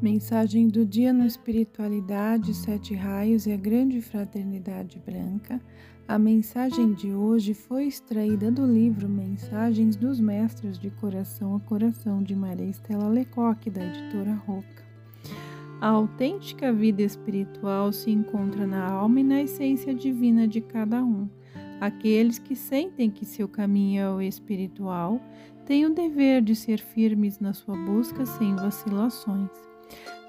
Mensagem do dia no Espiritualidade, Sete Raios e a Grande Fraternidade Branca. A mensagem de hoje foi extraída do livro Mensagens dos Mestres de Coração a Coração de Maria Estela Lecoque, da editora Roca. A autêntica vida espiritual se encontra na alma e na essência divina de cada um. Aqueles que sentem que seu caminho é o espiritual têm o dever de ser firmes na sua busca sem vacilações.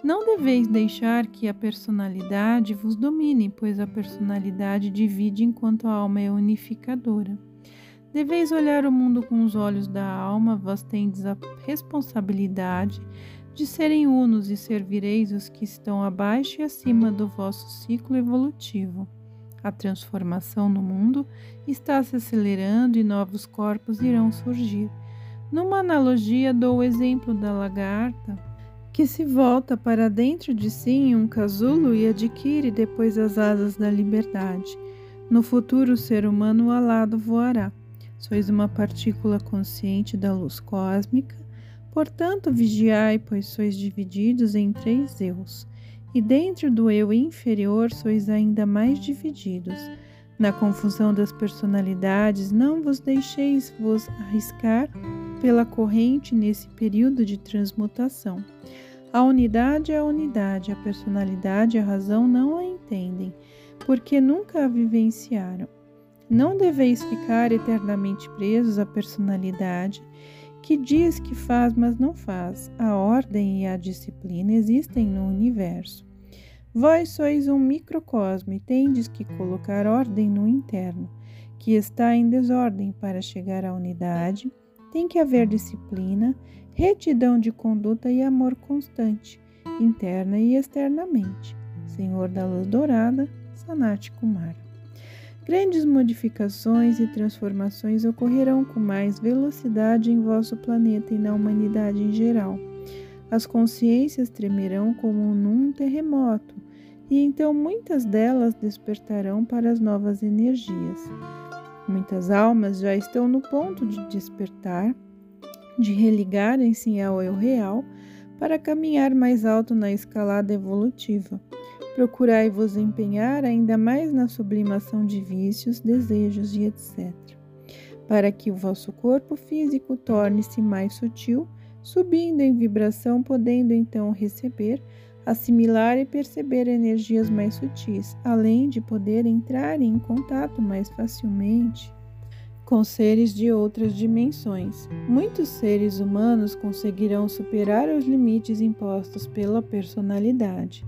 Não deveis deixar que a personalidade vos domine, pois a personalidade divide enquanto a alma é unificadora. Deveis olhar o mundo com os olhos da alma, vós tendes a responsabilidade de serem unos e servireis os que estão abaixo e acima do vosso ciclo evolutivo. A transformação no mundo está se acelerando e novos corpos irão surgir. Numa analogia, dou o exemplo da lagarta que se volta para dentro de si em um casulo e adquire depois as asas da liberdade. No futuro, o ser humano alado voará. Sois uma partícula consciente da luz cósmica, portanto, vigiai, pois sois divididos em três eus, e dentro do eu inferior sois ainda mais divididos. Na confusão das personalidades, não vos deixeis vos arriscar pela corrente nesse período de transmutação. A unidade é a unidade, a personalidade e a razão não a entendem, porque nunca a vivenciaram. Não deveis ficar eternamente presos à personalidade que diz que faz, mas não faz. A ordem e a disciplina existem no universo. Vós sois um microcosmo e tendes que colocar ordem no interno, que está em desordem para chegar à unidade. Tem que haver disciplina retidão de conduta e amor constante, interna e externamente. Senhor da Luz Dourada, Sanat Kumara. Grandes modificações e transformações ocorrerão com mais velocidade em vosso planeta e na humanidade em geral. As consciências tremerão como num terremoto, e então muitas delas despertarão para as novas energias. Muitas almas já estão no ponto de despertar de religarem-se ao eu real para caminhar mais alto na escalada evolutiva. Procurai vos empenhar ainda mais na sublimação de vícios, desejos e etc., para que o vosso corpo físico torne-se mais sutil, subindo em vibração, podendo então receber, assimilar e perceber energias mais sutis, além de poder entrar em contato mais facilmente com seres de outras dimensões. Muitos seres humanos conseguirão superar os limites impostos pela personalidade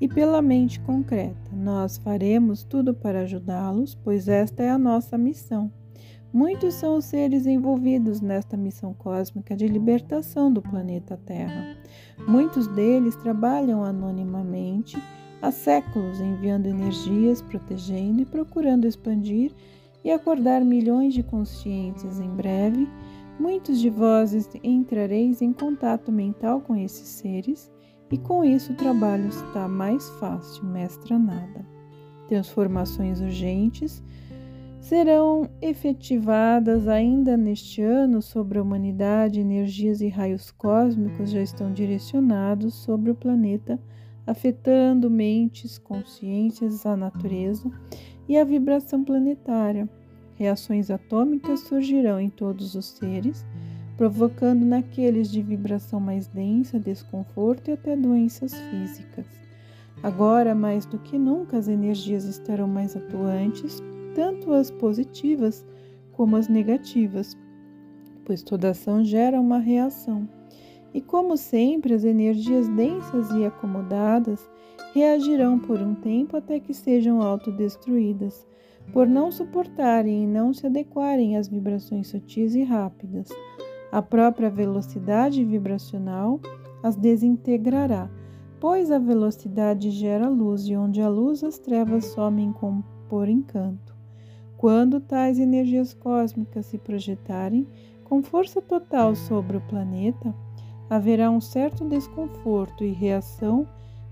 e pela mente concreta. Nós faremos tudo para ajudá-los, pois esta é a nossa missão. Muitos são os seres envolvidos nesta missão cósmica de libertação do planeta Terra. Muitos deles trabalham anonimamente há séculos, enviando energias, protegendo e procurando expandir e acordar milhões de consciências em breve, muitos de vós entrareis em contato mental com esses seres e com isso o trabalho está mais fácil, mestra nada. Transformações urgentes serão efetivadas ainda neste ano sobre a humanidade, energias e raios cósmicos já estão direcionados sobre o planeta, afetando mentes, consciências, a natureza e a vibração planetária. Reações atômicas surgirão em todos os seres, provocando naqueles de vibração mais densa desconforto e até doenças físicas. Agora, mais do que nunca, as energias estarão mais atuantes, tanto as positivas como as negativas, pois toda ação gera uma reação. E como sempre, as energias densas e acomodadas reagirão por um tempo até que sejam autodestruídas, por não suportarem e não se adequarem às vibrações sutis e rápidas. A própria velocidade vibracional as desintegrará, pois a velocidade gera luz e onde a luz as trevas somem com, por encanto. Quando tais energias cósmicas se projetarem com força total sobre o planeta, haverá um certo desconforto e reação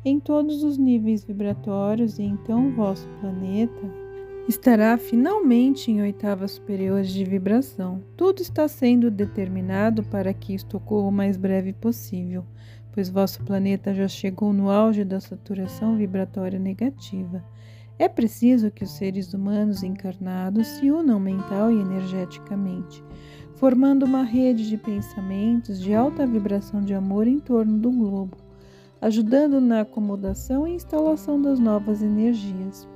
em todos os níveis vibratórios, e então vosso planeta estará finalmente em oitavas superiores de vibração. Tudo está sendo determinado para que isto ocorra o mais breve possível, pois vosso planeta já chegou no auge da saturação vibratória negativa. É preciso que os seres humanos encarnados se unam mental e energeticamente, formando uma rede de pensamentos de alta vibração de amor em torno do globo, ajudando na acomodação e instalação das novas energias,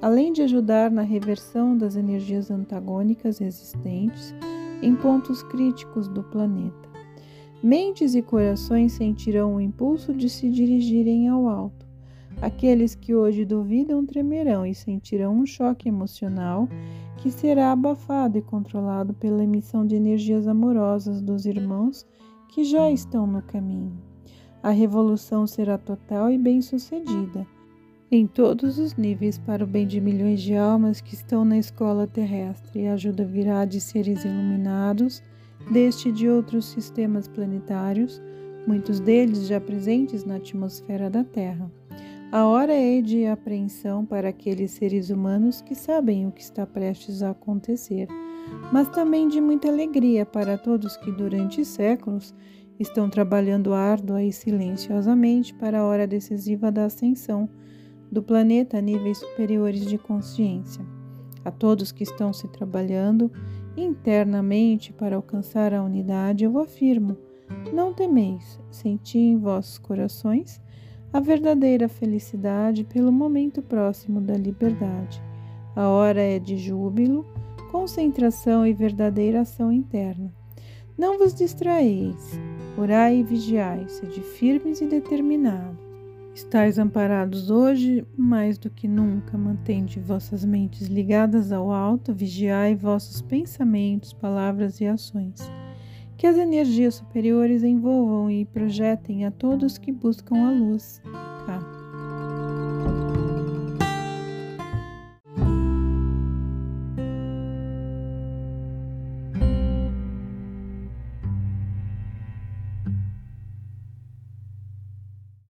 além de ajudar na reversão das energias antagônicas existentes em pontos críticos do planeta. Mentes e corações sentirão o impulso de se dirigirem ao alto. Aqueles que hoje duvidam tremerão e sentirão um choque emocional que será abafado e controlado pela emissão de energias amorosas dos irmãos que já estão no caminho. A revolução será total e bem-sucedida em todos os níveis para o bem de milhões de almas que estão na escola terrestre e a ajuda virá de seres iluminados deste e de outros sistemas planetários, muitos deles já presentes na atmosfera da Terra. A hora é de apreensão para aqueles seres humanos que sabem o que está prestes a acontecer, mas também de muita alegria para todos que durante séculos estão trabalhando árdua e silenciosamente para a hora decisiva da ascensão do planeta a níveis superiores de consciência. A todos que estão se trabalhando internamente para alcançar a unidade, eu afirmo: não temeis, senti em vossos corações a verdadeira felicidade pelo momento próximo da liberdade. A hora é de júbilo, concentração e verdadeira ação interna. Não vos distraeis, orai e vigiai, sede firmes e determinados. Estais amparados hoje mais do que nunca, mantende vossas mentes ligadas ao alto, vigiai vossos pensamentos, palavras e ações. Que as energias superiores envolvam e projetem a todos que buscam a luz. K.